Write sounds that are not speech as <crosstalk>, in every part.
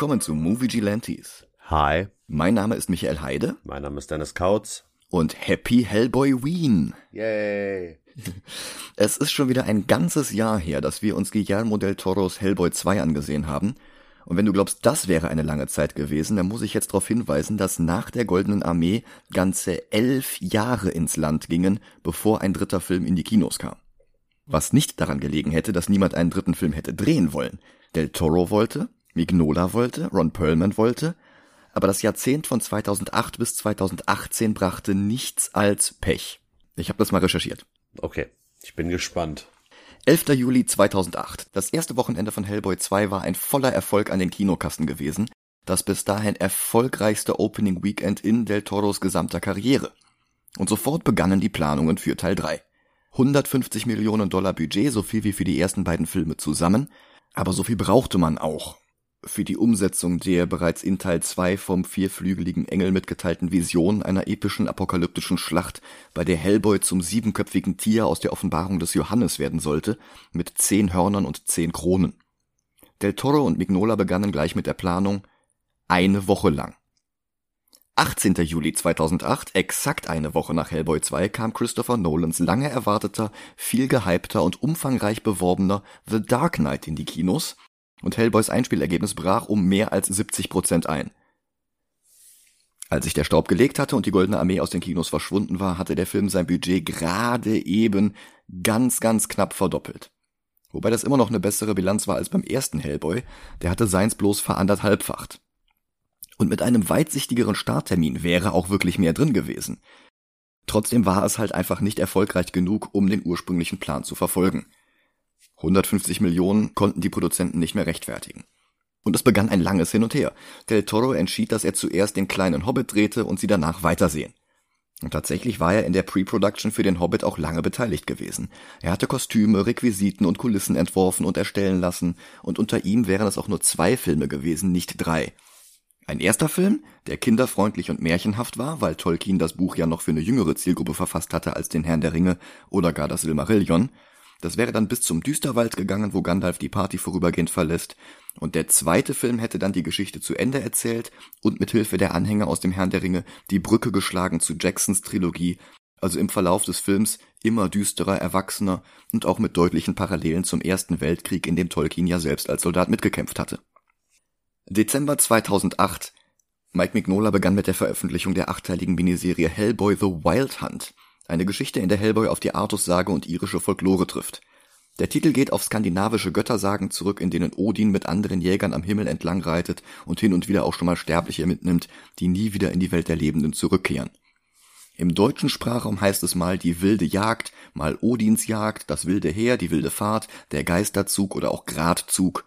willkommen zu Movie Gelantes. Hi, Mein Name ist Michael Heide mein Name ist Dennis Kautz. und Happy Hellboy Ween. Yay. <laughs> Es ist schon wieder ein ganzes Jahr her, dass wir uns Guillermo del Toros Hellboy 2 angesehen haben. Und wenn du glaubst, das wäre eine lange Zeit gewesen, dann muss ich jetzt darauf hinweisen, dass nach der Goldenen Armee ganze elf Jahre ins Land gingen, bevor ein dritter Film in die Kinos kam. Was nicht daran gelegen hätte, dass niemand einen dritten Film hätte drehen wollen. Del Toro wollte, Mignola wollte, Ron Perlman wollte, aber das Jahrzehnt von 2008 bis 2018 brachte nichts als Pech. Ich habe das mal recherchiert. Okay, ich bin gespannt. 11. Juli 2008. Das erste Wochenende von Hellboy 2 war ein voller Erfolg an den Kinokassen gewesen. Das bis dahin erfolgreichste Opening Weekend in Del Toros gesamter Karriere. Und sofort begannen die Planungen für Teil 3. 150 Millionen Dollar Budget, so viel wie für die ersten beiden Filme zusammen. Aber so viel brauchte man auch für die Umsetzung der bereits in Teil 2 vom vierflügeligen Engel mitgeteilten Vision einer epischen apokalyptischen Schlacht, bei der Hellboy zum siebenköpfigen Tier aus der Offenbarung des Johannes werden sollte, mit zehn Hörnern und zehn Kronen. Del Toro und Mignola begannen gleich mit der Planung eine Woche lang. 18. Juli 2008, exakt eine Woche nach Hellboy 2, kam Christopher Nolans lange erwarteter, viel gehypter und umfangreich beworbener The Dark Knight in die Kinos und Hellboys Einspielergebnis brach um mehr als 70 Prozent ein. Als sich der Staub gelegt hatte und die Goldene Armee aus den Kinos verschwunden war, hatte der Film sein Budget gerade eben ganz, ganz knapp verdoppelt. Wobei das immer noch eine bessere Bilanz war als beim ersten Hellboy, der hatte seins bloß veranderthalbfacht. Und mit einem weitsichtigeren Starttermin wäre auch wirklich mehr drin gewesen. Trotzdem war es halt einfach nicht erfolgreich genug, um den ursprünglichen Plan zu verfolgen. 150 Millionen konnten die Produzenten nicht mehr rechtfertigen. Und es begann ein langes Hin und Her. Del Toro entschied, dass er zuerst den kleinen Hobbit drehte und sie danach weitersehen. Und tatsächlich war er in der Pre-Production für den Hobbit auch lange beteiligt gewesen. Er hatte Kostüme, Requisiten und Kulissen entworfen und erstellen lassen, und unter ihm wären es auch nur zwei Filme gewesen, nicht drei. Ein erster Film, der kinderfreundlich und märchenhaft war, weil Tolkien das Buch ja noch für eine jüngere Zielgruppe verfasst hatte als den Herrn der Ringe oder gar das Silmarillion, das wäre dann bis zum Düsterwald gegangen, wo Gandalf die Party vorübergehend verlässt. Und der zweite Film hätte dann die Geschichte zu Ende erzählt und mit Hilfe der Anhänger aus dem Herrn der Ringe die Brücke geschlagen zu Jacksons Trilogie, also im Verlauf des Films immer düsterer, erwachsener und auch mit deutlichen Parallelen zum Ersten Weltkrieg, in dem Tolkien ja selbst als Soldat mitgekämpft hatte. Dezember 2008 Mike Mignola begann mit der Veröffentlichung der achteiligen Miniserie Hellboy The Wild Hunt, eine Geschichte, in der Hellboy auf die Artussage und irische Folklore trifft. Der Titel geht auf skandinavische Göttersagen zurück, in denen Odin mit anderen Jägern am Himmel entlang reitet und hin und wieder auch schon mal Sterbliche mitnimmt, die nie wieder in die Welt der Lebenden zurückkehren. Im deutschen Sprachraum heißt es mal die wilde Jagd, mal Odins Jagd, das wilde Heer, die wilde Fahrt, der Geisterzug oder auch Gradzug.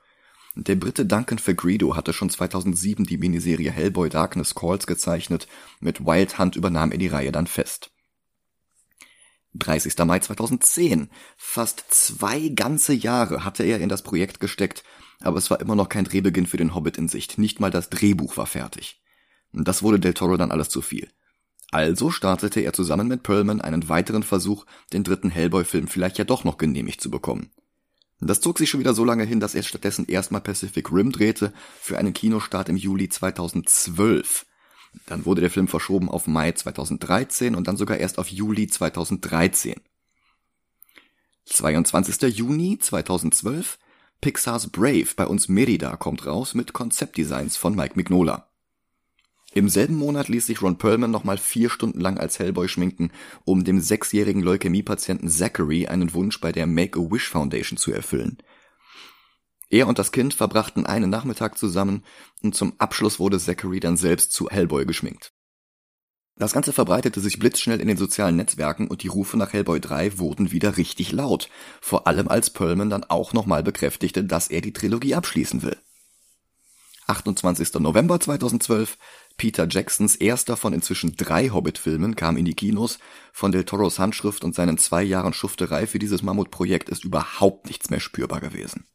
Der Brite Duncan Fagredo hatte schon 2007 die Miniserie Hellboy Darkness Calls gezeichnet, mit Wild Hunt übernahm er die Reihe dann fest. 30. Mai 2010. Fast zwei ganze Jahre hatte er in das Projekt gesteckt, aber es war immer noch kein Drehbeginn für den Hobbit in Sicht. Nicht mal das Drehbuch war fertig. Das wurde Del Toro dann alles zu viel. Also startete er zusammen mit Perlman einen weiteren Versuch, den dritten Hellboy-Film vielleicht ja doch noch genehmigt zu bekommen. Das zog sich schon wieder so lange hin, dass er stattdessen erstmal Pacific Rim drehte für einen Kinostart im Juli 2012. Dann wurde der Film verschoben auf Mai 2013 und dann sogar erst auf Juli 2013. 22. Juni 2012 Pixars Brave bei uns Merida kommt raus mit Konzeptdesigns von Mike Mignola. Im selben Monat ließ sich Ron Perlman nochmal vier Stunden lang als Hellboy schminken, um dem sechsjährigen Leukämiepatienten Zachary einen Wunsch bei der Make-A-Wish Foundation zu erfüllen. Er und das Kind verbrachten einen Nachmittag zusammen und zum Abschluss wurde Zachary dann selbst zu Hellboy geschminkt. Das Ganze verbreitete sich blitzschnell in den sozialen Netzwerken und die Rufe nach Hellboy 3 wurden wieder richtig laut, vor allem als Perlman dann auch nochmal bekräftigte, dass er die Trilogie abschließen will. 28. November 2012, Peter Jacksons erster von inzwischen drei Hobbit-Filmen kam in die Kinos, von Del Toros Handschrift und seinen zwei Jahren Schufterei für dieses Mammutprojekt ist überhaupt nichts mehr spürbar gewesen.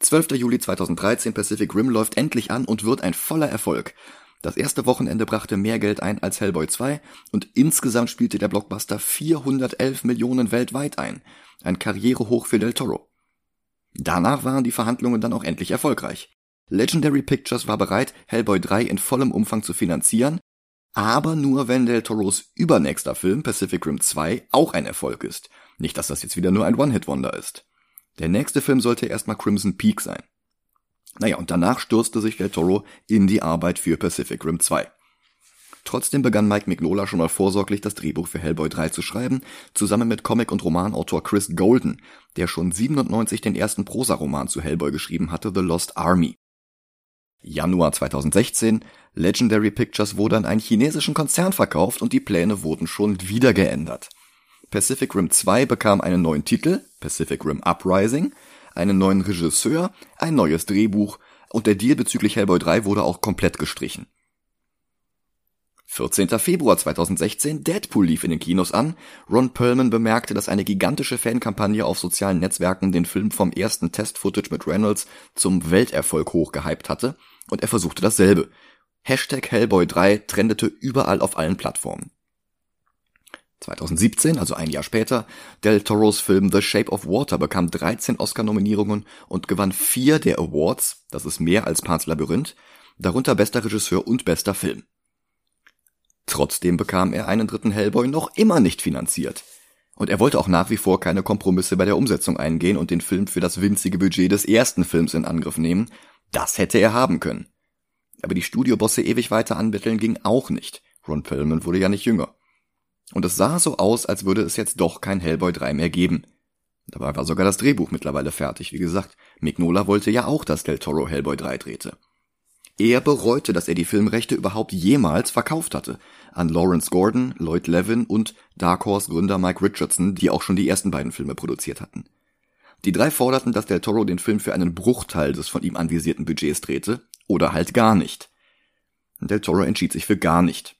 12. Juli 2013 Pacific Rim läuft endlich an und wird ein voller Erfolg. Das erste Wochenende brachte mehr Geld ein als Hellboy 2 und insgesamt spielte der Blockbuster 411 Millionen weltweit ein. Ein Karrierehoch für Del Toro. Danach waren die Verhandlungen dann auch endlich erfolgreich. Legendary Pictures war bereit, Hellboy 3 in vollem Umfang zu finanzieren, aber nur wenn Del Toros übernächster Film Pacific Rim 2 auch ein Erfolg ist. Nicht, dass das jetzt wieder nur ein One-Hit-Wonder ist. Der nächste Film sollte erstmal Crimson Peak sein. Naja, und danach stürzte sich Del Toro in die Arbeit für Pacific Rim 2. Trotzdem begann Mike Mignola schon mal vorsorglich das Drehbuch für Hellboy 3 zu schreiben, zusammen mit Comic- und Romanautor Chris Golden, der schon 97 den ersten Prosaroman zu Hellboy geschrieben hatte, The Lost Army. Januar 2016, Legendary Pictures wurde an einen chinesischen Konzern verkauft und die Pläne wurden schon wieder geändert. Pacific Rim 2 bekam einen neuen Titel, Pacific Rim Uprising, einen neuen Regisseur, ein neues Drehbuch und der Deal bezüglich Hellboy 3 wurde auch komplett gestrichen. 14. Februar 2016, Deadpool lief in den Kinos an. Ron Perlman bemerkte, dass eine gigantische Fankampagne auf sozialen Netzwerken den Film vom ersten Test-Footage mit Reynolds zum Welterfolg hochgehypt hatte und er versuchte dasselbe. Hashtag Hellboy 3 trendete überall auf allen Plattformen. 2017, also ein Jahr später, Del Toros Film The Shape of Water bekam 13 Oscar-Nominierungen und gewann vier der Awards, das ist mehr als Pan's Labyrinth, darunter bester Regisseur und bester Film. Trotzdem bekam er einen dritten Hellboy noch immer nicht finanziert. Und er wollte auch nach wie vor keine Kompromisse bei der Umsetzung eingehen und den Film für das winzige Budget des ersten Films in Angriff nehmen. Das hätte er haben können. Aber die Studiobosse ewig weiter anbetteln ging auch nicht. Ron Perlman wurde ja nicht jünger. Und es sah so aus, als würde es jetzt doch kein Hellboy 3 mehr geben. Dabei war sogar das Drehbuch mittlerweile fertig. Wie gesagt, Mignola wollte ja auch, dass Del Toro Hellboy 3 drehte. Er bereute, dass er die Filmrechte überhaupt jemals verkauft hatte. An Lawrence Gordon, Lloyd Levin und Dark Horse Gründer Mike Richardson, die auch schon die ersten beiden Filme produziert hatten. Die drei forderten, dass Del Toro den Film für einen Bruchteil des von ihm anvisierten Budgets drehte, oder halt gar nicht. Del Toro entschied sich für gar nicht.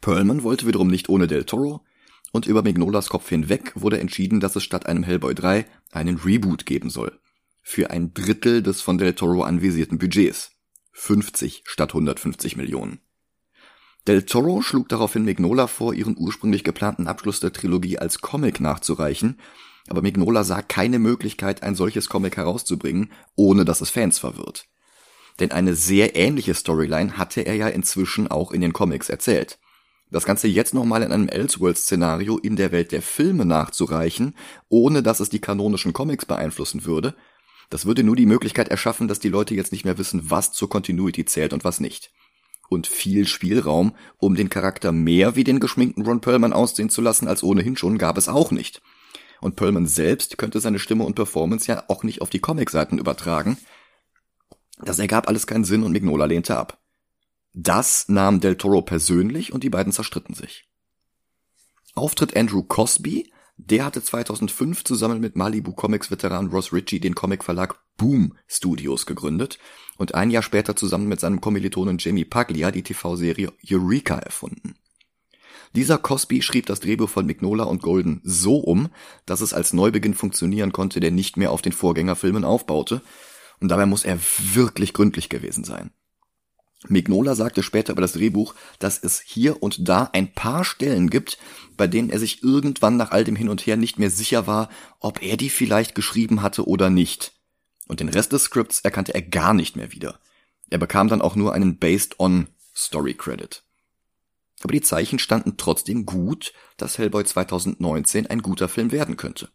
Perlman wollte wiederum nicht ohne Del Toro, und über Mignolas Kopf hinweg wurde entschieden, dass es statt einem Hellboy 3 einen Reboot geben soll. Für ein Drittel des von Del Toro anvisierten Budgets. 50 statt 150 Millionen. Del Toro schlug daraufhin Mignola vor, ihren ursprünglich geplanten Abschluss der Trilogie als Comic nachzureichen, aber Mignola sah keine Möglichkeit, ein solches Comic herauszubringen, ohne dass es Fans verwirrt. Denn eine sehr ähnliche Storyline hatte er ja inzwischen auch in den Comics erzählt. Das Ganze jetzt nochmal in einem Elseworlds-Szenario in der Welt der Filme nachzureichen, ohne dass es die kanonischen Comics beeinflussen würde, das würde nur die Möglichkeit erschaffen, dass die Leute jetzt nicht mehr wissen, was zur Continuity zählt und was nicht. Und viel Spielraum, um den Charakter mehr wie den geschminkten Ron Perlman aussehen zu lassen, als ohnehin schon, gab es auch nicht. Und Perlman selbst könnte seine Stimme und Performance ja auch nicht auf die Comicseiten übertragen. Das ergab alles keinen Sinn und Mignola lehnte ab. Das nahm Del Toro persönlich und die beiden zerstritten sich. Auftritt Andrew Cosby, der hatte 2005 zusammen mit Malibu Comics Veteran Ross Ritchie den Comicverlag Boom Studios gegründet und ein Jahr später zusammen mit seinem Kommilitonen Jamie Paglia die TV-Serie Eureka erfunden. Dieser Cosby schrieb das Drehbuch von Mignola und Golden so um, dass es als Neubeginn funktionieren konnte, der nicht mehr auf den Vorgängerfilmen aufbaute, und dabei muss er wirklich gründlich gewesen sein. Mignola sagte später über das Drehbuch, dass es hier und da ein paar Stellen gibt, bei denen er sich irgendwann nach all dem Hin und Her nicht mehr sicher war, ob er die vielleicht geschrieben hatte oder nicht. Und den Rest des Skripts erkannte er gar nicht mehr wieder. Er bekam dann auch nur einen Based on Story Credit. Aber die Zeichen standen trotzdem gut, dass Hellboy 2019 ein guter Film werden könnte.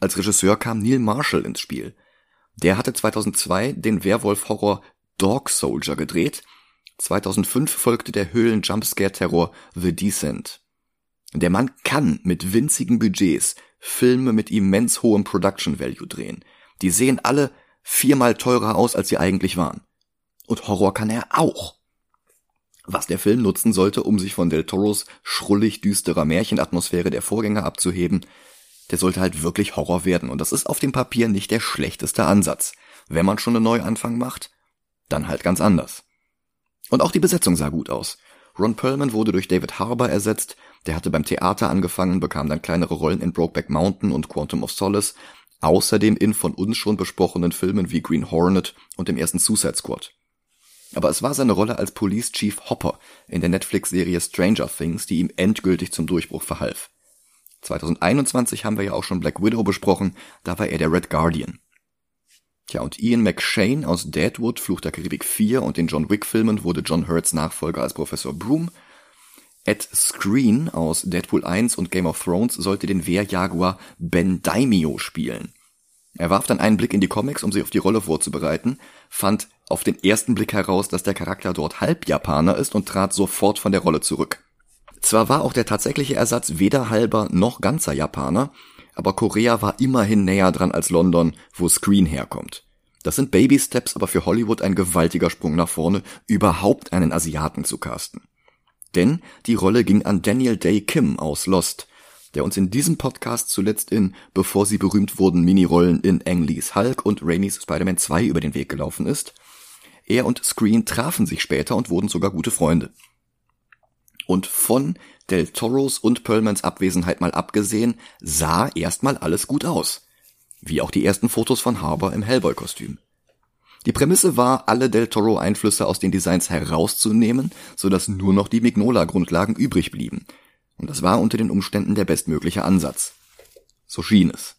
Als Regisseur kam Neil Marshall ins Spiel. Der hatte 2002 den Werwolf-Horror Dog Soldier gedreht 2005 folgte der Höhlen-Jumpscare-Terror The Descent. Der Mann kann mit winzigen Budgets Filme mit immens hohem Production Value drehen. Die sehen alle viermal teurer aus, als sie eigentlich waren. Und Horror kann er auch. Was der Film nutzen sollte, um sich von Del Toros schrullig düsterer Märchenatmosphäre der Vorgänger abzuheben, der sollte halt wirklich Horror werden. Und das ist auf dem Papier nicht der schlechteste Ansatz. Wenn man schon einen Neuanfang macht, dann halt ganz anders. Und auch die Besetzung sah gut aus. Ron Perlman wurde durch David Harbour ersetzt, der hatte beim Theater angefangen, bekam dann kleinere Rollen in Brokeback Mountain und Quantum of Solace, außerdem in von uns schon besprochenen Filmen wie Green Hornet und dem ersten Suicide Squad. Aber es war seine Rolle als Police Chief Hopper in der Netflix-Serie Stranger Things, die ihm endgültig zum Durchbruch verhalf. 2021 haben wir ja auch schon Black Widow besprochen, da war er der Red Guardian. Tja, und Ian McShane aus Deadwood, Fluch der Karibik 4 und den John Wick-Filmen wurde John Hurts Nachfolger als Professor Broom. Ed Screen aus Deadpool 1 und Game of Thrones sollte den Wehrjaguar Ben Daimio spielen. Er warf dann einen Blick in die Comics, um sich auf die Rolle vorzubereiten, fand auf den ersten Blick heraus, dass der Charakter dort Halbjapaner ist und trat sofort von der Rolle zurück. Zwar war auch der tatsächliche Ersatz weder halber noch ganzer Japaner, aber Korea war immerhin näher dran als London, wo Screen herkommt. Das sind Baby Steps, aber für Hollywood ein gewaltiger Sprung nach vorne, überhaupt einen Asiaten zu casten. Denn die Rolle ging an Daniel Day Kim aus Lost, der uns in diesem Podcast zuletzt in, bevor sie berühmt wurden, Minirollen in Ang Lees Hulk und Raimi's Spider-Man 2 über den Weg gelaufen ist. Er und Screen trafen sich später und wurden sogar gute Freunde. Und von Del Toros und Perlmans Abwesenheit mal abgesehen, sah erstmal alles gut aus. Wie auch die ersten Fotos von Harbour im Hellboy-Kostüm. Die Prämisse war, alle Del Toro Einflüsse aus den Designs herauszunehmen, sodass nur noch die Mignola-Grundlagen übrig blieben. Und das war unter den Umständen der bestmögliche Ansatz. So schien es.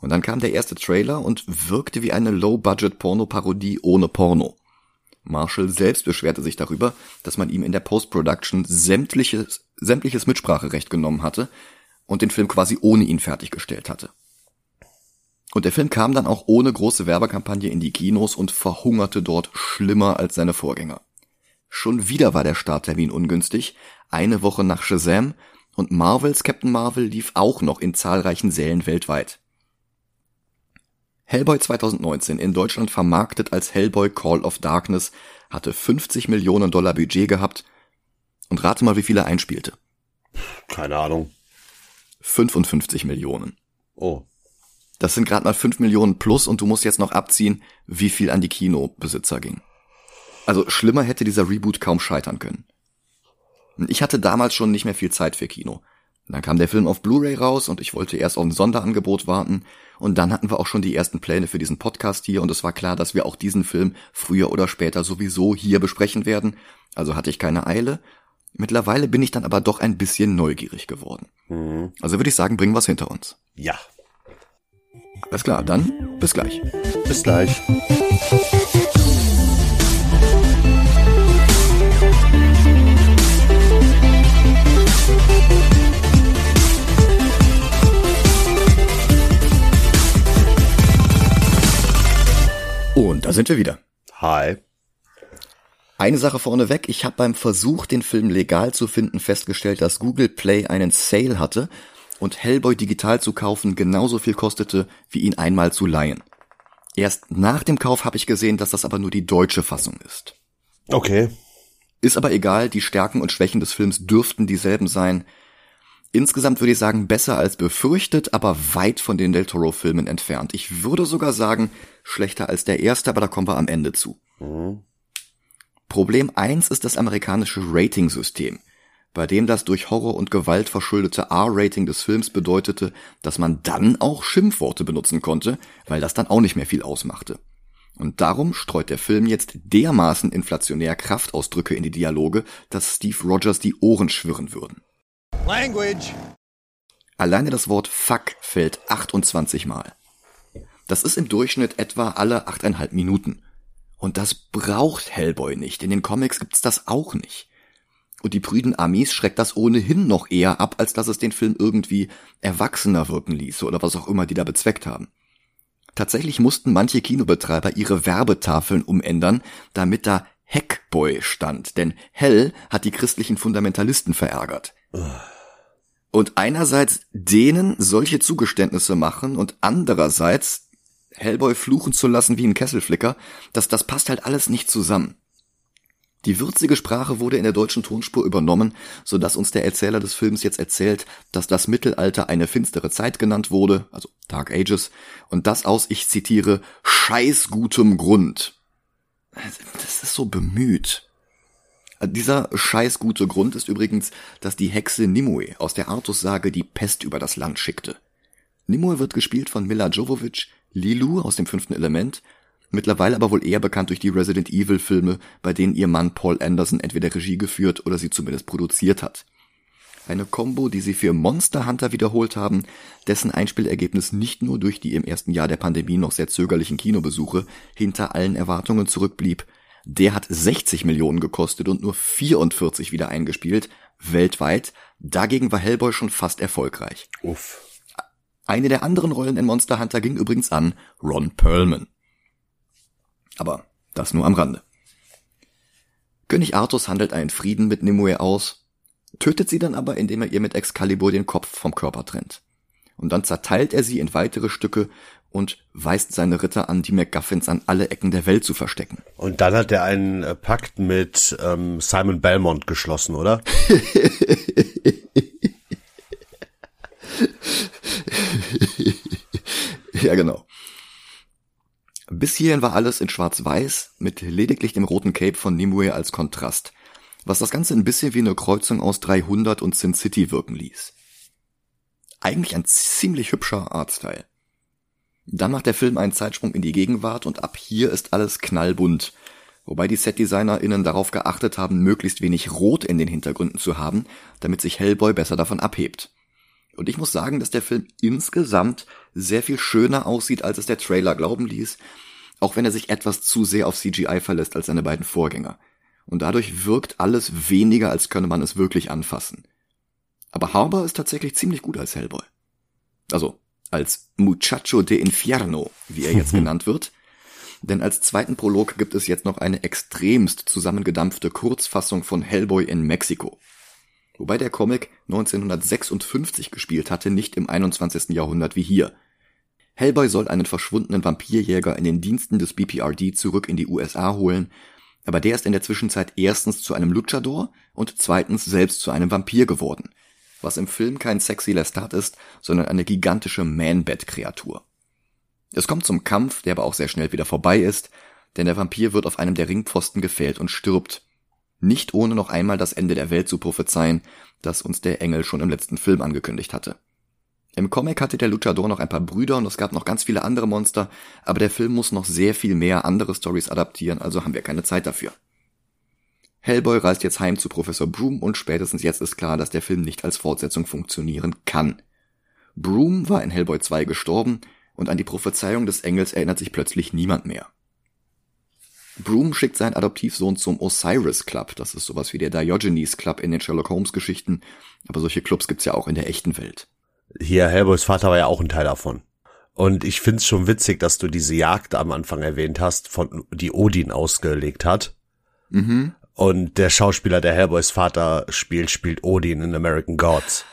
Und dann kam der erste Trailer und wirkte wie eine Low-Budget-Porno-Parodie ohne Porno. Marshall selbst beschwerte sich darüber, dass man ihm in der Post-Production sämtliches, sämtliches Mitspracherecht genommen hatte und den Film quasi ohne ihn fertiggestellt hatte. Und der Film kam dann auch ohne große Werbekampagne in die Kinos und verhungerte dort schlimmer als seine Vorgänger. Schon wieder war der Starttermin ungünstig, eine Woche nach Shazam, und Marvels Captain Marvel lief auch noch in zahlreichen Sälen weltweit. Hellboy 2019 in Deutschland vermarktet als Hellboy Call of Darkness hatte 50 Millionen Dollar Budget gehabt und rate mal, wie viel er einspielte. Keine Ahnung. 55 Millionen. Oh. Das sind gerade mal 5 Millionen plus und du musst jetzt noch abziehen, wie viel an die Kinobesitzer ging. Also schlimmer hätte dieser Reboot kaum scheitern können. Ich hatte damals schon nicht mehr viel Zeit für Kino. Dann kam der Film auf Blu-ray raus und ich wollte erst auf ein Sonderangebot warten und dann hatten wir auch schon die ersten Pläne für diesen Podcast hier und es war klar, dass wir auch diesen Film früher oder später sowieso hier besprechen werden. Also hatte ich keine Eile. Mittlerweile bin ich dann aber doch ein bisschen neugierig geworden. Mhm. Also würde ich sagen, bringen wir es hinter uns. Ja. Alles klar, dann bis gleich. Bis gleich. Da sind wir wieder. Hi. Eine Sache vorneweg, ich habe beim Versuch, den Film legal zu finden, festgestellt, dass Google Play einen Sale hatte und Hellboy digital zu kaufen genauso viel kostete, wie ihn einmal zu leihen. Erst nach dem Kauf habe ich gesehen, dass das aber nur die deutsche Fassung ist. Okay. Ist aber egal, die Stärken und Schwächen des Films dürften dieselben sein. Insgesamt würde ich sagen, besser als befürchtet, aber weit von den Del Toro-Filmen entfernt. Ich würde sogar sagen, schlechter als der erste, aber da kommen wir am Ende zu. Mhm. Problem eins ist das amerikanische Rating-System, bei dem das durch Horror und Gewalt verschuldete R-Rating des Films bedeutete, dass man dann auch Schimpfworte benutzen konnte, weil das dann auch nicht mehr viel ausmachte. Und darum streut der Film jetzt dermaßen inflationär Kraftausdrücke in die Dialoge, dass Steve Rogers die Ohren schwirren würden. Language. Alleine das Wort Fuck fällt 28 Mal. Das ist im Durchschnitt etwa alle 8,5 Minuten. Und das braucht Hellboy nicht. In den Comics gibt's das auch nicht. Und die prüden Amis schreckt das ohnehin noch eher ab, als dass es den Film irgendwie erwachsener wirken ließe oder was auch immer die da bezweckt haben. Tatsächlich mussten manche Kinobetreiber ihre Werbetafeln umändern, damit da Heckboy stand, denn Hell hat die christlichen Fundamentalisten verärgert. Und einerseits denen solche Zugeständnisse machen und andererseits Hellboy fluchen zu lassen wie ein Kesselflicker, das, das passt halt alles nicht zusammen. Die würzige Sprache wurde in der deutschen Tonspur übernommen, so dass uns der Erzähler des Films jetzt erzählt, dass das Mittelalter eine finstere Zeit genannt wurde, also Dark Ages, und das aus, ich zitiere, scheißgutem Grund. Das ist so bemüht. Dieser scheißgute Grund ist übrigens, dass die Hexe Nimue aus der Artus-Sage die Pest über das Land schickte. Nimue wird gespielt von Mila Jovovich, Lilu aus dem fünften Element, mittlerweile aber wohl eher bekannt durch die Resident Evil Filme, bei denen ihr Mann Paul Anderson entweder Regie geführt oder sie zumindest produziert hat. Eine Combo, die sie für Monster Hunter wiederholt haben, dessen Einspielergebnis nicht nur durch die im ersten Jahr der Pandemie noch sehr zögerlichen Kinobesuche hinter allen Erwartungen zurückblieb. Der hat 60 Millionen gekostet und nur 44 wieder eingespielt, weltweit. Dagegen war Hellboy schon fast erfolgreich. Uff. Eine der anderen Rollen in Monster Hunter ging übrigens an Ron Perlman. Aber das nur am Rande. König Artus handelt einen Frieden mit Nimue aus, tötet sie dann aber, indem er ihr mit Excalibur den Kopf vom Körper trennt. Und dann zerteilt er sie in weitere Stücke und weist seine Ritter an, die MacGuffins an alle Ecken der Welt zu verstecken. Und dann hat er einen äh, Pakt mit ähm, Simon Belmont geschlossen, oder? <laughs> ja, genau. Bis hierhin war alles in schwarz-weiß, mit lediglich dem roten Cape von Nimue als Kontrast, was das Ganze ein bisschen wie eine Kreuzung aus 300 und Sin City wirken ließ. Eigentlich ein ziemlich hübscher Artstyle. Dann macht der Film einen Zeitsprung in die Gegenwart und ab hier ist alles knallbunt, wobei die SetdesignerInnen darauf geachtet haben, möglichst wenig Rot in den Hintergründen zu haben, damit sich Hellboy besser davon abhebt. Und ich muss sagen, dass der Film insgesamt sehr viel schöner aussieht, als es der Trailer glauben ließ, auch wenn er sich etwas zu sehr auf CGI verlässt als seine beiden Vorgänger. Und dadurch wirkt alles weniger, als könne man es wirklich anfassen. Aber Harbour ist tatsächlich ziemlich gut als Hellboy. Also, als Muchacho de Infierno, wie er jetzt <laughs> genannt wird. Denn als zweiten Prolog gibt es jetzt noch eine extremst zusammengedampfte Kurzfassung von Hellboy in Mexiko wobei der Comic 1956 gespielt hatte, nicht im 21. Jahrhundert wie hier. Hellboy soll einen verschwundenen Vampirjäger in den Diensten des BPRD zurück in die USA holen, aber der ist in der Zwischenzeit erstens zu einem Luchador und zweitens selbst zu einem Vampir geworden, was im Film kein sexy Lestat ist, sondern eine gigantische Man-Bat-Kreatur. Es kommt zum Kampf, der aber auch sehr schnell wieder vorbei ist, denn der Vampir wird auf einem der Ringpfosten gefällt und stirbt, nicht ohne noch einmal das Ende der Welt zu prophezeien, das uns der Engel schon im letzten Film angekündigt hatte. Im Comic hatte der Luchador noch ein paar Brüder und es gab noch ganz viele andere Monster, aber der Film muss noch sehr viel mehr andere Stories adaptieren, also haben wir keine Zeit dafür. Hellboy reist jetzt heim zu Professor Broom und spätestens jetzt ist klar, dass der Film nicht als Fortsetzung funktionieren kann. Broom war in Hellboy 2 gestorben und an die Prophezeiung des Engels erinnert sich plötzlich niemand mehr. Broom schickt seinen Adoptivsohn zum Osiris Club. Das ist sowas wie der Diogenes Club in den Sherlock Holmes Geschichten. Aber solche Clubs gibt's ja auch in der echten Welt. Hier, Hellboys Vater war ja auch ein Teil davon. Und ich find's schon witzig, dass du diese Jagd am Anfang erwähnt hast, von die Odin ausgelegt hat. Mhm. Und der Schauspieler, der Hellboys Vater spielt, spielt Odin in American Gods.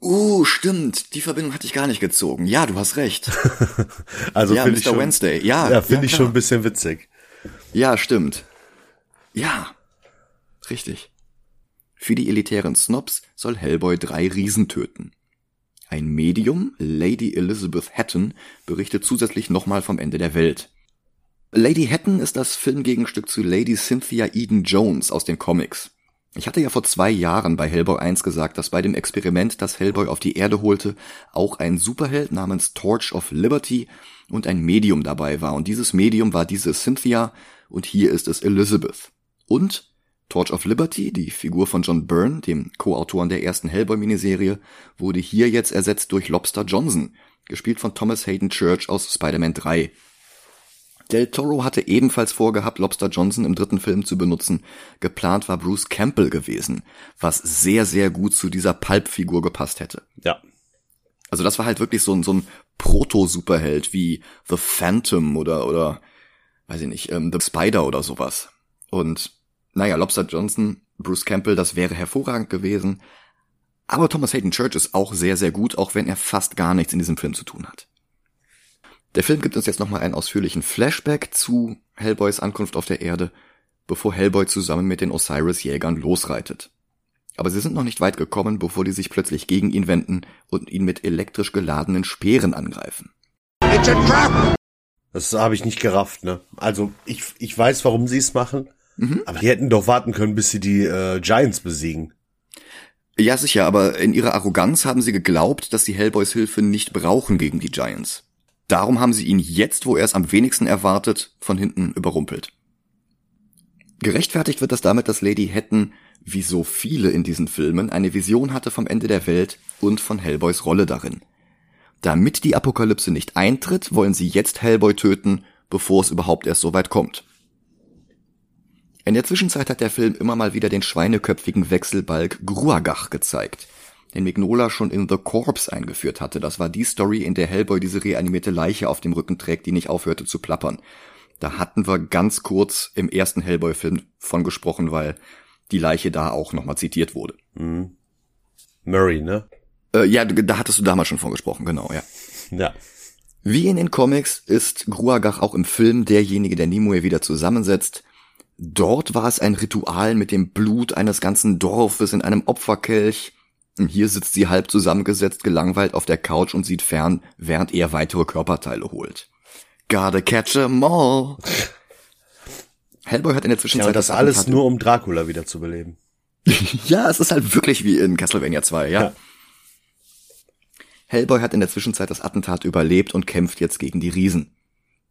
Uh, stimmt. Die Verbindung hatte ich gar nicht gezogen. Ja, du hast recht. <laughs> also ja, finde ich schon, Wednesday. Ja, ja finde ja, ich schon ein bisschen witzig. Ja, stimmt. Ja, richtig. Für die elitären Snobs soll Hellboy drei Riesen töten. Ein Medium, Lady Elizabeth Hatton, berichtet zusätzlich nochmal vom Ende der Welt. Lady Hatton ist das Filmgegenstück zu Lady Cynthia Eden Jones aus den Comics. Ich hatte ja vor zwei Jahren bei Hellboy 1 gesagt, dass bei dem Experiment, das Hellboy auf die Erde holte, auch ein Superheld namens Torch of Liberty und ein Medium dabei war. Und dieses Medium war diese Cynthia, und hier ist es Elizabeth. Und Torch of Liberty, die Figur von John Byrne, dem Co-Autoren der ersten Hellboy-Miniserie, wurde hier jetzt ersetzt durch Lobster Johnson, gespielt von Thomas Hayden Church aus Spider-Man 3. Del Toro hatte ebenfalls vorgehabt, Lobster Johnson im dritten Film zu benutzen. Geplant war Bruce Campbell gewesen, was sehr, sehr gut zu dieser Pulp-Figur gepasst hätte. Ja. Also das war halt wirklich so ein, so ein Proto-Superheld wie The Phantom oder, oder weiß ich nicht, ähm, The Spider oder sowas. Und naja, Lobster Johnson, Bruce Campbell, das wäre hervorragend gewesen. Aber Thomas Hayden Church ist auch sehr, sehr gut, auch wenn er fast gar nichts in diesem Film zu tun hat. Der Film gibt uns jetzt nochmal einen ausführlichen Flashback zu Hellboys Ankunft auf der Erde, bevor Hellboy zusammen mit den Osiris-Jägern losreitet. Aber sie sind noch nicht weit gekommen, bevor die sich plötzlich gegen ihn wenden und ihn mit elektrisch geladenen Speeren angreifen. It's a trap! Das habe ich nicht gerafft, ne? Also ich, ich weiß, warum sie es machen, mhm. aber die hätten doch warten können, bis sie die äh, Giants besiegen. Ja, sicher, aber in ihrer Arroganz haben sie geglaubt, dass sie Hellboys Hilfe nicht brauchen gegen die Giants. Darum haben sie ihn jetzt, wo er es am wenigsten erwartet, von hinten überrumpelt. Gerechtfertigt wird das damit, dass Lady Hatton wie so viele in diesen Filmen, eine Vision hatte vom Ende der Welt und von Hellboys Rolle darin. Damit die Apokalypse nicht eintritt, wollen sie jetzt Hellboy töten, bevor es überhaupt erst so weit kommt. In der Zwischenzeit hat der Film immer mal wieder den schweineköpfigen Wechselbalg Gruagach gezeigt, den Mignola schon in The Corpse eingeführt hatte. Das war die Story, in der Hellboy diese reanimierte Leiche auf dem Rücken trägt, die nicht aufhörte zu plappern. Da hatten wir ganz kurz im ersten Hellboy-Film von gesprochen, weil die Leiche da auch nochmal zitiert wurde. Mhm. Murray, ne? Äh, ja, da hattest du damals schon von gesprochen, genau, ja. Ja. Wie in den Comics ist Gruagach auch im Film derjenige, der Nimue wieder zusammensetzt. Dort war es ein Ritual mit dem Blut eines ganzen Dorfes in einem Opferkelch. Hier sitzt sie halb zusammengesetzt, gelangweilt auf der Couch und sieht fern, während er weitere Körperteile holt. Gotta catch 'em all. Hellboy hat in der Zwischenzeit. Ja, und das alles nur, um Dracula wieder zu beleben. <laughs> ja, es ist halt wirklich wie in Castlevania 2, ja. ja. Hellboy hat in der Zwischenzeit das Attentat überlebt und kämpft jetzt gegen die Riesen.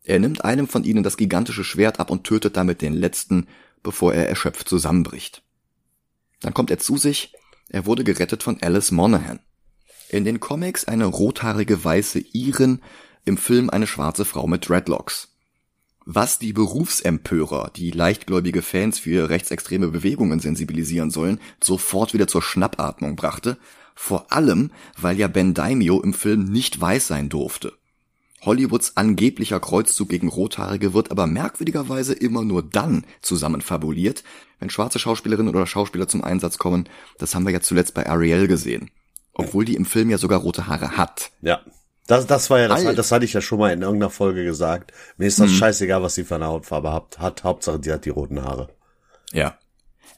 Er nimmt einem von ihnen das gigantische Schwert ab und tötet damit den letzten, bevor er erschöpft zusammenbricht. Dann kommt er zu sich, er wurde gerettet von Alice Monaghan. In den Comics eine rothaarige weiße Iren, im Film eine schwarze Frau mit Dreadlocks. Was die Berufsempörer, die leichtgläubige Fans für rechtsextreme Bewegungen sensibilisieren sollen, sofort wieder zur Schnappatmung brachte vor allem, weil ja Ben Daimio im Film nicht weiß sein durfte. Hollywoods angeblicher Kreuzzug gegen Rothaarige wird aber merkwürdigerweise immer nur dann zusammen fabuliert, wenn schwarze Schauspielerinnen oder Schauspieler zum Einsatz kommen. Das haben wir ja zuletzt bei Ariel gesehen. Obwohl die im Film ja sogar rote Haare hat. Ja. Das, das war ja, das, das hatte ich ja schon mal in irgendeiner Folge gesagt. Mir ist das hm. scheißegal, was sie für eine Hautfarbe hat, hat. Hauptsache, sie hat die roten Haare. Ja.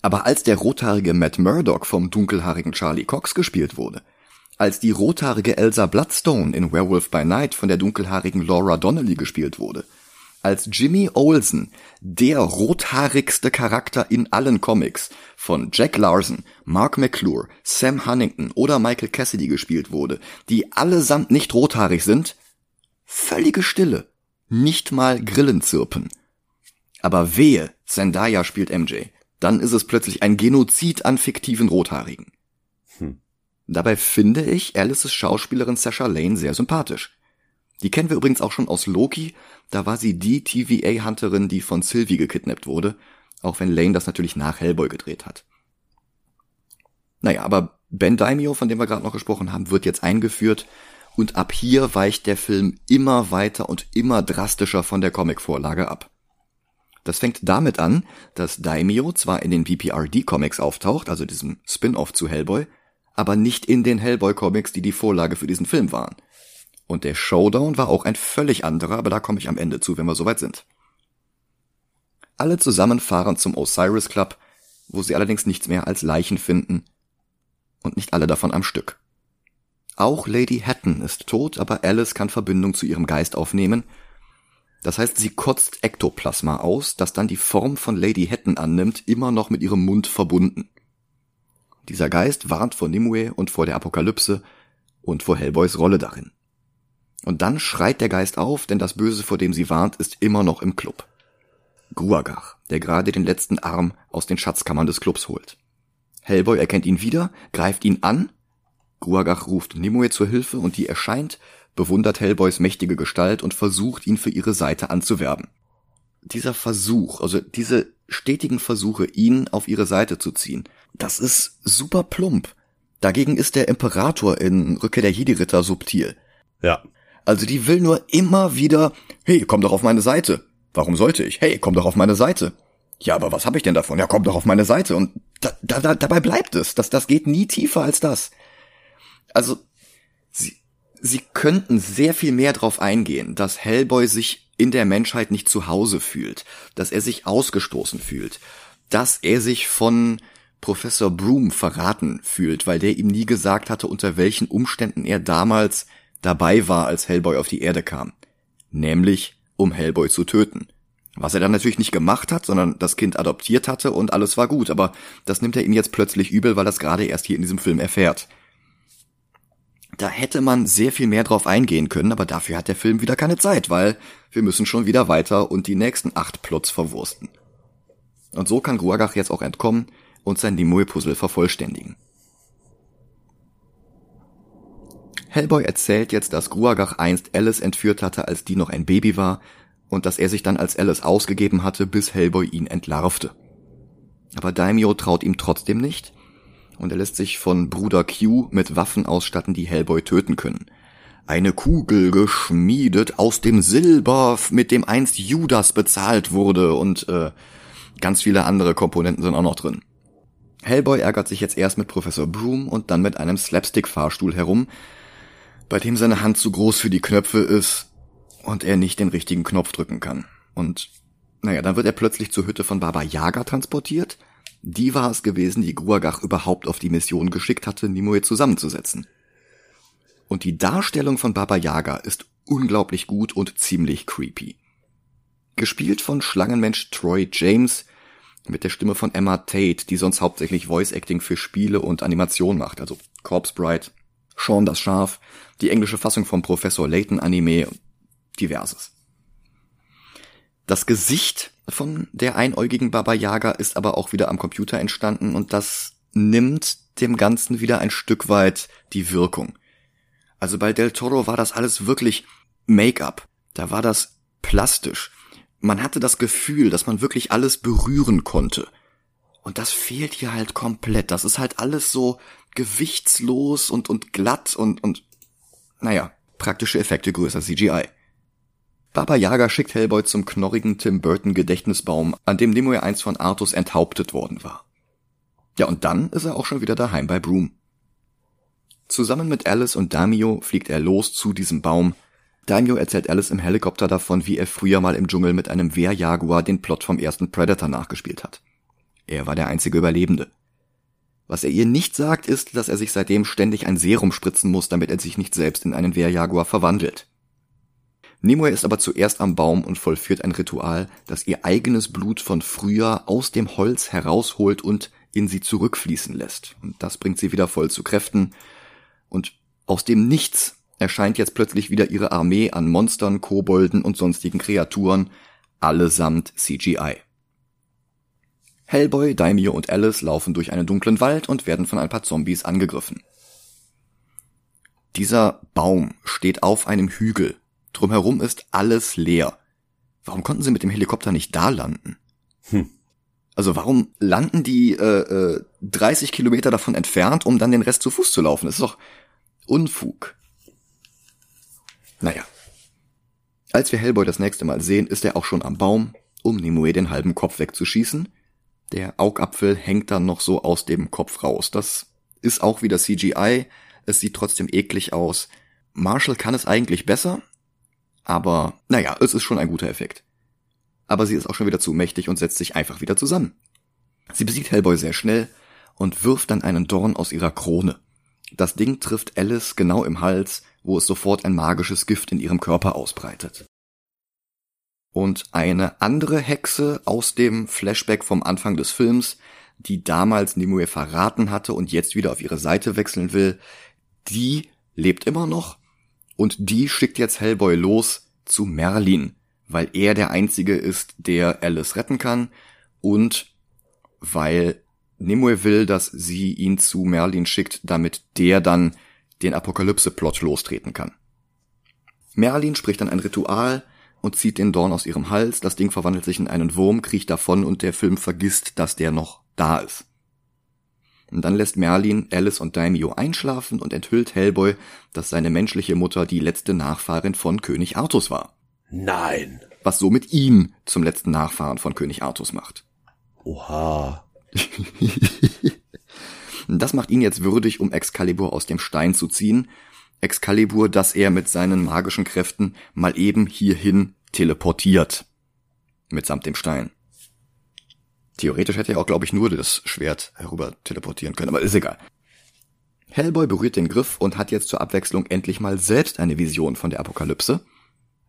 Aber als der rothaarige Matt Murdock vom dunkelhaarigen Charlie Cox gespielt wurde, als die rothaarige Elsa Bloodstone in Werewolf by Night von der dunkelhaarigen Laura Donnelly gespielt wurde, als Jimmy Olsen, der rothaarigste Charakter in allen Comics, von Jack Larson, Mark McClure, Sam Huntington oder Michael Cassidy gespielt wurde, die allesamt nicht rothaarig sind, völlige Stille, nicht mal Grillenzirpen. Aber wehe, Zendaya spielt MJ dann ist es plötzlich ein Genozid an fiktiven Rothaarigen. Dabei finde ich Alices Schauspielerin Sasha Lane sehr sympathisch. Die kennen wir übrigens auch schon aus Loki, da war sie die TVA-Hunterin, die von Sylvie gekidnappt wurde, auch wenn Lane das natürlich nach Hellboy gedreht hat. Naja, aber Ben Daimio, von dem wir gerade noch gesprochen haben, wird jetzt eingeführt und ab hier weicht der Film immer weiter und immer drastischer von der Comicvorlage ab. Das fängt damit an, dass Daimyo zwar in den PPRD-Comics auftaucht, also diesem Spin-off zu Hellboy, aber nicht in den Hellboy-Comics, die die Vorlage für diesen Film waren. Und der Showdown war auch ein völlig anderer, aber da komme ich am Ende zu, wenn wir soweit sind. Alle zusammen fahren zum Osiris Club, wo sie allerdings nichts mehr als Leichen finden. Und nicht alle davon am Stück. Auch Lady Hatton ist tot, aber Alice kann Verbindung zu ihrem Geist aufnehmen das heißt, sie kotzt Ektoplasma aus, das dann die Form von Lady Hatton annimmt, immer noch mit ihrem Mund verbunden. Dieser Geist warnt vor Nimue und vor der Apokalypse und vor Hellboys Rolle darin. Und dann schreit der Geist auf, denn das Böse, vor dem sie warnt, ist immer noch im Club. Guagach, der gerade den letzten Arm aus den Schatzkammern des Clubs holt. Hellboy erkennt ihn wieder, greift ihn an. Guagach ruft Nimue zur Hilfe und die erscheint bewundert Hellboys mächtige Gestalt und versucht, ihn für ihre Seite anzuwerben. Dieser Versuch, also diese stetigen Versuche, ihn auf ihre Seite zu ziehen, das ist super plump. Dagegen ist der Imperator in Rückkehr der Jedi-Ritter subtil. Ja. Also die will nur immer wieder, hey, komm doch auf meine Seite. Warum sollte ich? Hey, komm doch auf meine Seite. Ja, aber was habe ich denn davon? Ja, komm doch auf meine Seite. Und da, da, da, dabei bleibt es. Das, das geht nie tiefer als das. Also, sie, sie könnten sehr viel mehr darauf eingehen, dass Hellboy sich in der Menschheit nicht zu Hause fühlt, dass er sich ausgestoßen fühlt, dass er sich von Professor Broom verraten fühlt, weil der ihm nie gesagt hatte, unter welchen Umständen er damals dabei war, als Hellboy auf die Erde kam. Nämlich, um Hellboy zu töten. Was er dann natürlich nicht gemacht hat, sondern das Kind adoptiert hatte und alles war gut, aber das nimmt er ihm jetzt plötzlich übel, weil er es gerade erst hier in diesem Film erfährt. Da hätte man sehr viel mehr drauf eingehen können, aber dafür hat der Film wieder keine Zeit, weil wir müssen schon wieder weiter und die nächsten acht Plots verwursten. Und so kann Guagach jetzt auch entkommen, und sein Nimue-Puzzle vervollständigen. Hellboy erzählt jetzt, dass Gruagach einst Alice entführt hatte, als die noch ein Baby war, und dass er sich dann als Alice ausgegeben hatte, bis Hellboy ihn entlarvte. Aber Daimyo traut ihm trotzdem nicht, und er lässt sich von Bruder Q mit Waffen ausstatten, die Hellboy töten können. Eine Kugel geschmiedet aus dem Silber, mit dem einst Judas bezahlt wurde, und äh, ganz viele andere Komponenten sind auch noch drin. Hellboy ärgert sich jetzt erst mit Professor Broom und dann mit einem Slapstick-Fahrstuhl herum, bei dem seine Hand zu groß für die Knöpfe ist und er nicht den richtigen Knopf drücken kann. Und naja, dann wird er plötzlich zur Hütte von Baba Yaga transportiert. Die war es gewesen, die Guagach überhaupt auf die Mission geschickt hatte, Nimue zusammenzusetzen. Und die Darstellung von Baba Yaga ist unglaublich gut und ziemlich creepy. Gespielt von Schlangenmensch Troy James mit der Stimme von Emma Tate, die sonst hauptsächlich Voice Acting für Spiele und Animation macht, also Corpse Bride, Sean das Schaf, die englische Fassung vom Professor Layton Anime, diverses. Das Gesicht von der einäugigen Baba Yaga ist aber auch wieder am Computer entstanden und das nimmt dem Ganzen wieder ein Stück weit die Wirkung. Also bei Del Toro war das alles wirklich Make-up. Da war das plastisch. Man hatte das Gefühl, dass man wirklich alles berühren konnte. Und das fehlt hier halt komplett. Das ist halt alles so gewichtslos und, und glatt und, und, naja, praktische Effekte größer CGI. Baba Yaga schickt Hellboy zum knorrigen Tim Burton Gedächtnisbaum, an dem Nimue einst von Artus enthauptet worden war. Ja, und dann ist er auch schon wieder daheim bei Broom. Zusammen mit Alice und Damio fliegt er los zu diesem Baum. Daimyo erzählt Alice im Helikopter davon, wie er früher mal im Dschungel mit einem Wehrjaguar den Plot vom ersten Predator nachgespielt hat. Er war der einzige Überlebende. Was er ihr nicht sagt, ist, dass er sich seitdem ständig ein Serum spritzen muss, damit er sich nicht selbst in einen Wehrjaguar verwandelt. Nimue ist aber zuerst am Baum und vollführt ein Ritual, das ihr eigenes Blut von früher aus dem Holz herausholt und in sie zurückfließen lässt. Und das bringt sie wieder voll zu Kräften. Und aus dem Nichts erscheint jetzt plötzlich wieder ihre Armee an Monstern, Kobolden und sonstigen Kreaturen, allesamt CGI. Hellboy, Daimyo und Alice laufen durch einen dunklen Wald und werden von ein paar Zombies angegriffen. Dieser Baum steht auf einem Hügel. Drumherum ist alles leer. Warum konnten sie mit dem Helikopter nicht da landen? Hm. Also warum landen die äh, äh, 30 Kilometer davon entfernt, um dann den Rest zu Fuß zu laufen? Das ist doch Unfug. Naja. Als wir Hellboy das nächste Mal sehen, ist er auch schon am Baum, um Nimue den halben Kopf wegzuschießen der Augapfel hängt dann noch so aus dem Kopf raus. Das ist auch wieder CGI. Es sieht trotzdem eklig aus. Marshall kann es eigentlich besser, aber naja, es ist schon ein guter Effekt. Aber sie ist auch schon wieder zu mächtig und setzt sich einfach wieder zusammen. Sie besiegt Hellboy sehr schnell und wirft dann einen Dorn aus ihrer Krone. Das Ding trifft Alice genau im Hals, wo es sofort ein magisches Gift in ihrem Körper ausbreitet. Und eine andere Hexe aus dem Flashback vom Anfang des Films, die damals Nimue verraten hatte und jetzt wieder auf ihre Seite wechseln will, die lebt immer noch und die schickt jetzt Hellboy los zu Merlin, weil er der Einzige ist, der Alice retten kann und weil Nimue will, dass sie ihn zu Merlin schickt, damit der dann den Apokalypse-Plot lostreten kann. Merlin spricht dann ein Ritual, und zieht den Dorn aus ihrem Hals, das Ding verwandelt sich in einen Wurm, kriecht davon und der Film vergisst, dass der noch da ist. Und dann lässt Merlin Alice und Daimyo einschlafen und enthüllt Hellboy, dass seine menschliche Mutter die letzte Nachfahrin von König Artus war. Nein. Was somit ihn zum letzten Nachfahren von König Artus macht. Oha. <laughs> das macht ihn jetzt würdig, um Excalibur aus dem Stein zu ziehen Excalibur, dass er mit seinen magischen Kräften mal eben hierhin teleportiert. Mitsamt dem Stein. Theoretisch hätte er auch, glaube ich, nur das Schwert herüber teleportieren können, aber ist egal. Hellboy berührt den Griff und hat jetzt zur Abwechslung endlich mal selbst eine Vision von der Apokalypse,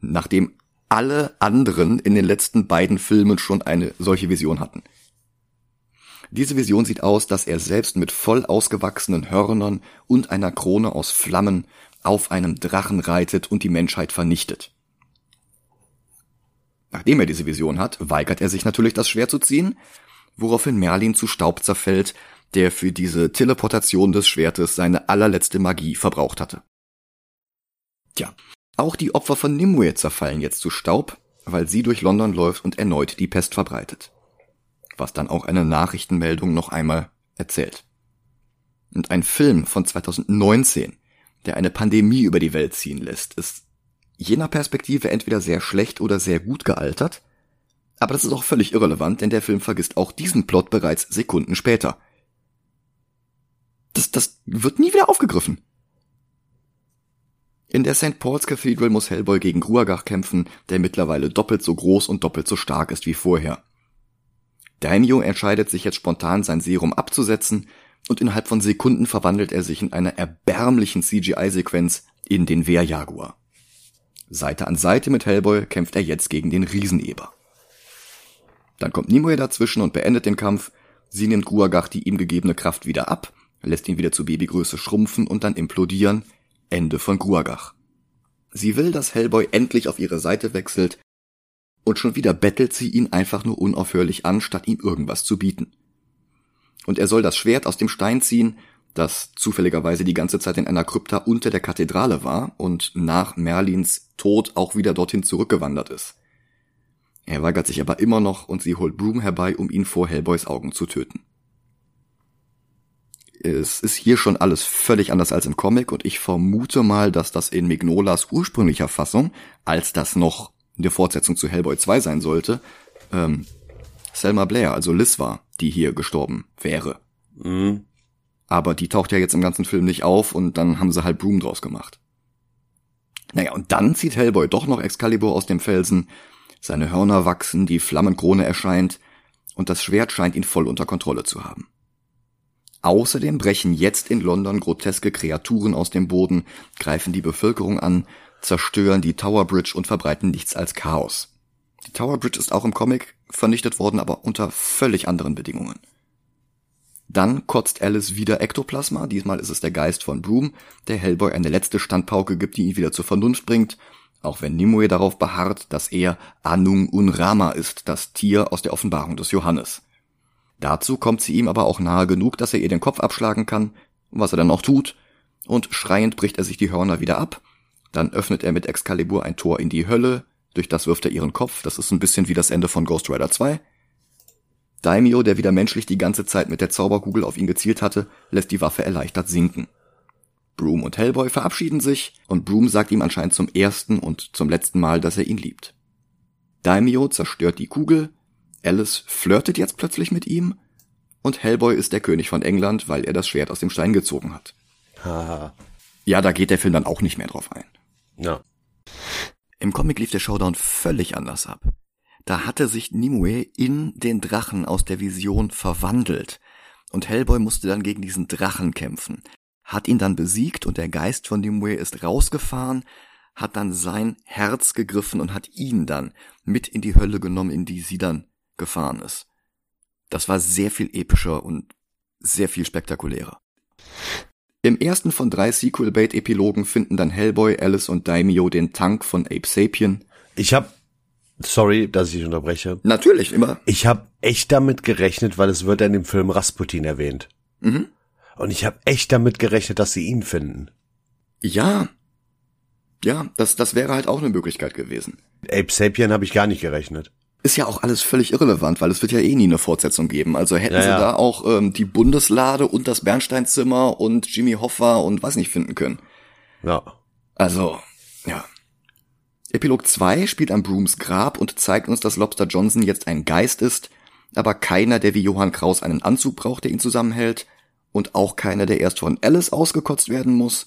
nachdem alle anderen in den letzten beiden Filmen schon eine solche Vision hatten. Diese Vision sieht aus, dass er selbst mit voll ausgewachsenen Hörnern und einer Krone aus Flammen auf einem Drachen reitet und die Menschheit vernichtet. Nachdem er diese Vision hat, weigert er sich natürlich, das Schwert zu ziehen, woraufhin Merlin zu Staub zerfällt, der für diese Teleportation des Schwertes seine allerletzte Magie verbraucht hatte. Tja, auch die Opfer von Nimue zerfallen jetzt zu Staub, weil sie durch London läuft und erneut die Pest verbreitet. Was dann auch eine Nachrichtenmeldung noch einmal erzählt. Und ein Film von 2019, der eine Pandemie über die Welt ziehen lässt, ist jener Perspektive entweder sehr schlecht oder sehr gut gealtert, aber das ist auch völlig irrelevant, denn der Film vergisst auch diesen Plot bereits Sekunden später. Das, das wird nie wieder aufgegriffen. In der St. Paul's Cathedral muss Hellboy gegen Gruagach kämpfen, der mittlerweile doppelt so groß und doppelt so stark ist wie vorher. Daimyo entscheidet sich jetzt spontan sein Serum abzusetzen und innerhalb von Sekunden verwandelt er sich in einer erbärmlichen CGI-Sequenz in den Wehrjaguar. Seite an Seite mit Hellboy kämpft er jetzt gegen den Rieseneber. Dann kommt Nimue dazwischen und beendet den Kampf. Sie nimmt Guagach die ihm gegebene Kraft wieder ab, lässt ihn wieder zu Babygröße schrumpfen und dann implodieren. Ende von Guagach. Sie will, dass Hellboy endlich auf ihre Seite wechselt, und schon wieder bettelt sie ihn einfach nur unaufhörlich an, statt ihm irgendwas zu bieten. Und er soll das Schwert aus dem Stein ziehen, das zufälligerweise die ganze Zeit in einer Krypta unter der Kathedrale war und nach Merlins Tod auch wieder dorthin zurückgewandert ist. Er weigert sich aber immer noch und sie holt Broom herbei, um ihn vor Hellboys Augen zu töten. Es ist hier schon alles völlig anders als im Comic und ich vermute mal, dass das in Mignolas ursprünglicher Fassung, als das noch eine Fortsetzung zu Hellboy 2 sein sollte, ähm, Selma Blair, also Liz war, die hier gestorben wäre. Mhm. Aber die taucht ja jetzt im ganzen Film nicht auf und dann haben sie halt Broom draus gemacht. Naja, und dann zieht Hellboy doch noch Excalibur aus dem Felsen, seine Hörner wachsen, die Flammenkrone erscheint, und das Schwert scheint ihn voll unter Kontrolle zu haben. Außerdem brechen jetzt in London groteske Kreaturen aus dem Boden, greifen die Bevölkerung an, zerstören die Tower Bridge und verbreiten nichts als Chaos. Die Tower Bridge ist auch im Comic vernichtet worden, aber unter völlig anderen Bedingungen. Dann kotzt Alice wieder Ektoplasma, diesmal ist es der Geist von Broom, der Hellboy eine letzte Standpauke gibt, die ihn wieder zur Vernunft bringt, auch wenn Nimue darauf beharrt, dass er Anung Unrama ist, das Tier aus der Offenbarung des Johannes. Dazu kommt sie ihm aber auch nahe genug, dass er ihr den Kopf abschlagen kann, was er dann auch tut, und schreiend bricht er sich die Hörner wieder ab, dann öffnet er mit Excalibur ein Tor in die Hölle, durch das wirft er ihren Kopf, das ist ein bisschen wie das Ende von Ghost Rider 2. Daimyo, der wieder menschlich die ganze Zeit mit der Zauberkugel auf ihn gezielt hatte, lässt die Waffe erleichtert sinken. Broom und Hellboy verabschieden sich und Broom sagt ihm anscheinend zum ersten und zum letzten Mal, dass er ihn liebt. Daimyo zerstört die Kugel, Alice flirtet jetzt plötzlich mit ihm und Hellboy ist der König von England, weil er das Schwert aus dem Stein gezogen hat. Haha. ja, da geht der Film dann auch nicht mehr drauf ein. Ja. Im Comic lief der Showdown völlig anders ab. Da hatte sich Nimue in den Drachen aus der Vision verwandelt. Und Hellboy musste dann gegen diesen Drachen kämpfen. Hat ihn dann besiegt und der Geist von Nimue ist rausgefahren, hat dann sein Herz gegriffen und hat ihn dann mit in die Hölle genommen, in die sie dann gefahren ist. Das war sehr viel epischer und sehr viel spektakulärer. Im ersten von drei Sequel-Bait-Epilogen finden dann Hellboy, Alice und Daimyo den Tank von Ape Sapien. Ich hab, sorry, dass ich unterbreche. Natürlich, immer. Ich hab echt damit gerechnet, weil es wird ja in dem Film Rasputin erwähnt. Mhm. Und ich hab echt damit gerechnet, dass sie ihn finden. Ja. Ja, das, das wäre halt auch eine Möglichkeit gewesen. Ape Sapien habe ich gar nicht gerechnet ist ja auch alles völlig irrelevant, weil es wird ja eh nie eine Fortsetzung geben. Also hätten ja, sie ja. da auch ähm, die Bundeslade und das Bernsteinzimmer und Jimmy Hoffa und weiß nicht finden können. Ja. Also, ja. Epilog 2 spielt am Brooms Grab und zeigt uns, dass Lobster Johnson jetzt ein Geist ist, aber keiner, der wie Johann Kraus einen Anzug braucht, der ihn zusammenhält, und auch keiner, der erst von Alice ausgekotzt werden muss,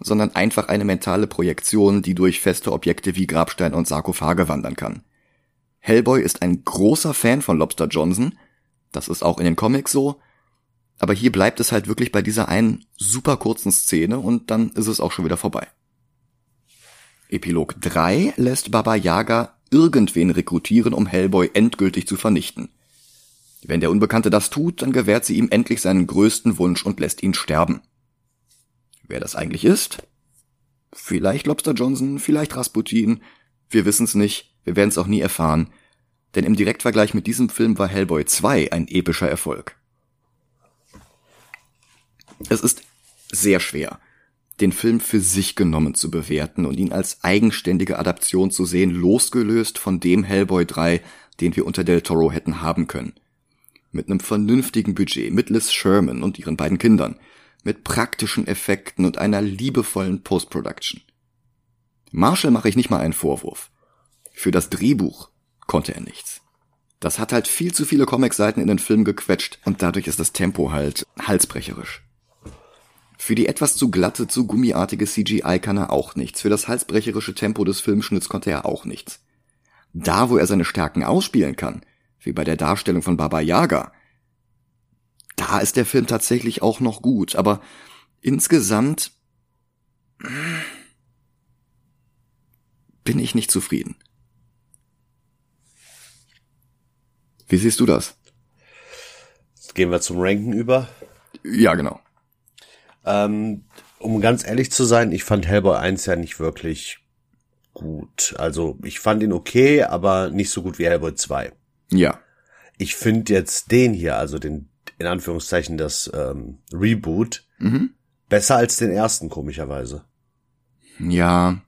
sondern einfach eine mentale Projektion, die durch feste Objekte wie Grabstein und Sarkophage wandern kann. Hellboy ist ein großer Fan von Lobster Johnson. Das ist auch in den Comics so. Aber hier bleibt es halt wirklich bei dieser einen super kurzen Szene und dann ist es auch schon wieder vorbei. Epilog 3 lässt Baba Yaga irgendwen rekrutieren, um Hellboy endgültig zu vernichten. Wenn der Unbekannte das tut, dann gewährt sie ihm endlich seinen größten Wunsch und lässt ihn sterben. Wer das eigentlich ist? Vielleicht Lobster Johnson, vielleicht Rasputin, wir wissen's nicht, wir werden's auch nie erfahren. Denn im Direktvergleich mit diesem Film war Hellboy 2 ein epischer Erfolg. Es ist sehr schwer, den Film für sich genommen zu bewerten und ihn als eigenständige Adaption zu sehen, losgelöst von dem Hellboy 3, den wir unter Del Toro hätten haben können. Mit einem vernünftigen Budget, mit Liz Sherman und ihren beiden Kindern, mit praktischen Effekten und einer liebevollen Post-Production. Marshall mache ich nicht mal einen Vorwurf. Für das Drehbuch konnte er nichts. Das hat halt viel zu viele Comicseiten in den Film gequetscht und dadurch ist das Tempo halt halsbrecherisch. Für die etwas zu glatte, zu gummiartige CGI kann er auch nichts. Für das halsbrecherische Tempo des Filmschnitts konnte er auch nichts. Da, wo er seine Stärken ausspielen kann, wie bei der Darstellung von Baba Yaga, da ist der Film tatsächlich auch noch gut, aber insgesamt bin ich nicht zufrieden. Wie siehst du das? Jetzt gehen wir zum Ranken über. Ja, genau. Ähm, um ganz ehrlich zu sein, ich fand Hellboy 1 ja nicht wirklich gut. Also ich fand ihn okay, aber nicht so gut wie Hellboy 2. Ja. Ich finde jetzt den hier, also den, in Anführungszeichen, das ähm, Reboot, mhm. besser als den ersten, komischerweise. Ja.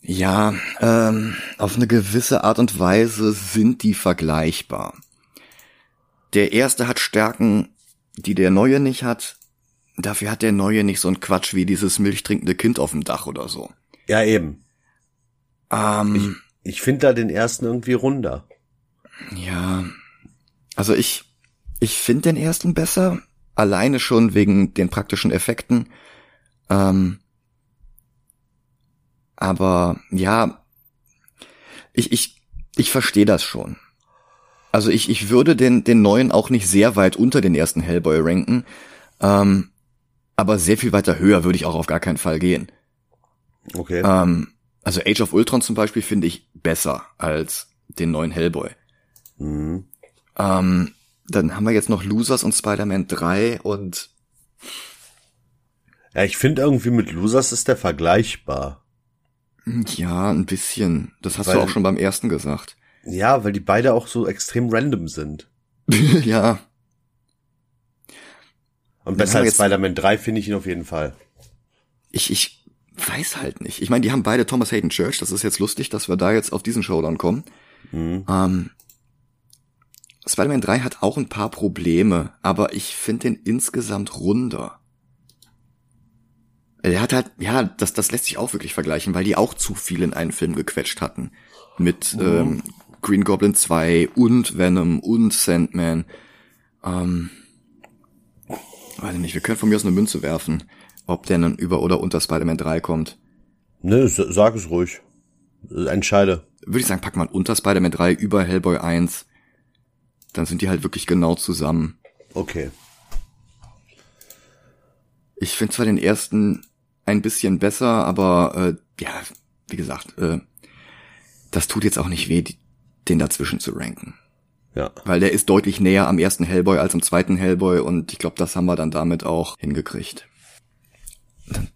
Ja, ähm, auf eine gewisse Art und Weise sind die vergleichbar. Der erste hat Stärken, die der neue nicht hat. Dafür hat der neue nicht so ein Quatsch wie dieses milchtrinkende Kind auf dem Dach oder so. Ja, eben. Ähm, ich ich finde da den ersten irgendwie runder. Ja. Also ich, ich finde den ersten besser. Alleine schon wegen den praktischen Effekten. Ähm, aber ja, ich, ich, ich verstehe das schon. Also ich, ich würde den, den neuen auch nicht sehr weit unter den ersten Hellboy ranken. Ähm, aber sehr viel weiter höher würde ich auch auf gar keinen Fall gehen. Okay. Ähm, also Age of Ultron zum Beispiel finde ich besser als den neuen Hellboy. Mhm. Ähm, dann haben wir jetzt noch Losers und Spider-Man 3 und ja, ich finde irgendwie mit Losers ist der vergleichbar. Ja, ein bisschen. Das hast weil, du auch schon beim ersten gesagt. Ja, weil die beide auch so extrem random sind. <laughs> ja. Und besser als Spider-Man 3 finde ich ihn auf jeden Fall. Ich, ich weiß halt nicht. Ich meine, die haben beide Thomas Hayden Church. Das ist jetzt lustig, dass wir da jetzt auf diesen Showdown kommen. Mhm. Ähm, Spider-Man 3 hat auch ein paar Probleme, aber ich finde den insgesamt runder. Er hat halt, ja, das, das lässt sich auch wirklich vergleichen, weil die auch zu viel in einen Film gequetscht hatten. Mit mhm. ähm, Green Goblin 2 und Venom und Sandman. Ähm, weiß ich nicht, wir können von mir aus eine Münze werfen, ob der dann über oder unter Spider-Man 3 kommt. Ne, sag es ruhig. Entscheide. Würde ich sagen, pack mal unter Spider-Man 3 über Hellboy 1. Dann sind die halt wirklich genau zusammen. Okay. Ich finde zwar den ersten ein bisschen besser, aber äh, ja, wie gesagt, äh, das tut jetzt auch nicht weh, den dazwischen zu ranken. Ja. Weil der ist deutlich näher am ersten Hellboy als am zweiten Hellboy und ich glaube, das haben wir dann damit auch hingekriegt. Dann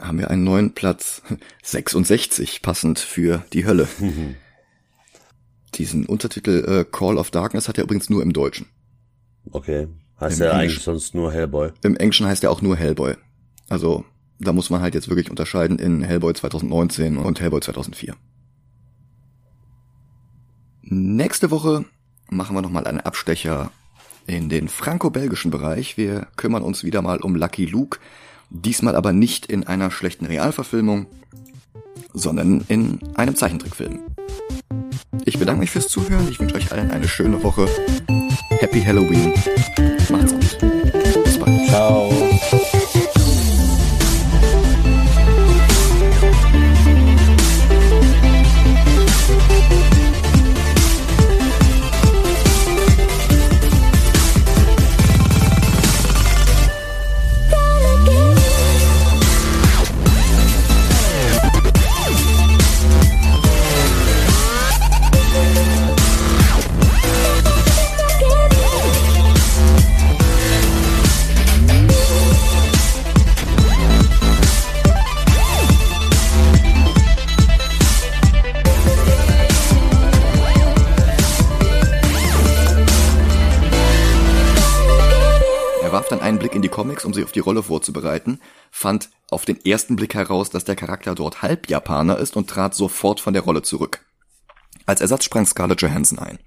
haben wir einen neuen Platz 66, passend für die Hölle. Mhm. <laughs> Diesen Untertitel äh, Call of Darkness hat er übrigens nur im Deutschen. Okay. Heißt Im er eigentlich sonst nur Hellboy? Im Englischen heißt er auch nur Hellboy. Also da muss man halt jetzt wirklich unterscheiden in Hellboy 2019 und Hellboy 2004. Nächste Woche machen wir nochmal einen Abstecher in den franco-belgischen Bereich. Wir kümmern uns wieder mal um Lucky Luke. Diesmal aber nicht in einer schlechten Realverfilmung, sondern in einem Zeichentrickfilm. Ich bedanke mich fürs Zuhören. Ich wünsche euch allen eine schöne Woche. Happy Halloween. Macht's gut. Bis bald. Ciao. Rolle vorzubereiten, fand auf den ersten Blick heraus, dass der Charakter dort halb Japaner ist und trat sofort von der Rolle zurück. Als Ersatz sprang Scarlett Johansson ein.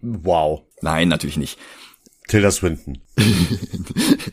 Wow. Nein, natürlich nicht. Tilda Swinton. <laughs>